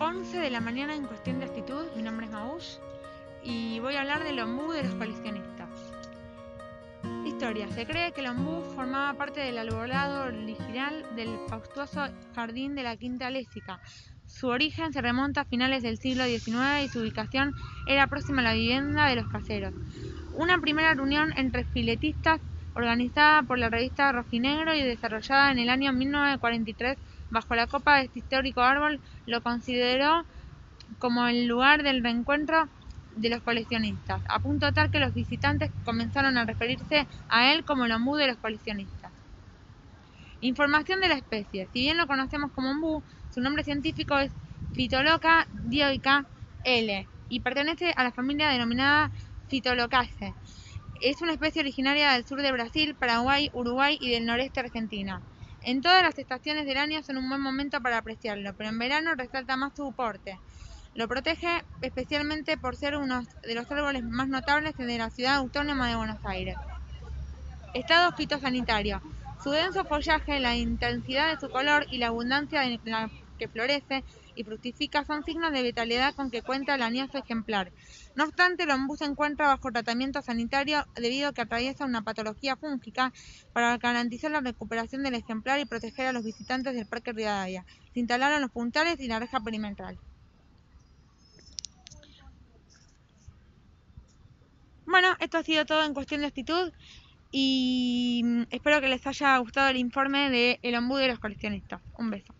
11 de la mañana en Cuestión de Actitud. Mi nombre es Maush y voy a hablar del ombú de los coleccionistas. Historia. Se cree que el ombú formaba parte del arbolado original del fastuoso jardín de la Quinta Lésica. Su origen se remonta a finales del siglo XIX y su ubicación era próxima a la vivienda de los caseros. Una primera reunión entre filetistas organizada por la revista Rojinegro y desarrollada en el año 1943 bajo la copa de este histórico árbol, lo consideró como el lugar del reencuentro de los coleccionistas, a punto tal que los visitantes comenzaron a referirse a él como el ombú de los coleccionistas. Información de la especie. Si bien lo conocemos como ombú, su nombre científico es Phytoloca dioica L y pertenece a la familia denominada Phytolocaceae. Es una especie originaria del sur de Brasil, Paraguay, Uruguay y del noreste Argentina. En todas las estaciones del año son un buen momento para apreciarlo, pero en verano resalta más su porte. Lo protege especialmente por ser uno de los árboles más notables de la ciudad autónoma de Buenos Aires. Estado fitosanitario. Su denso follaje, la intensidad de su color y la abundancia en la que florece y fructifica son signos de vitalidad con que cuenta el añoso ejemplar. No obstante, el ombú se encuentra bajo tratamiento sanitario debido a que atraviesa una patología fúngica para garantizar la recuperación del ejemplar y proteger a los visitantes del Parque Rivadavia. Se instalaron los puntales y la reja perimetral. Bueno, esto ha sido todo en cuestión de actitud y mm, espero que les haya gustado el informe de El ombú de los coleccionistas. Un beso.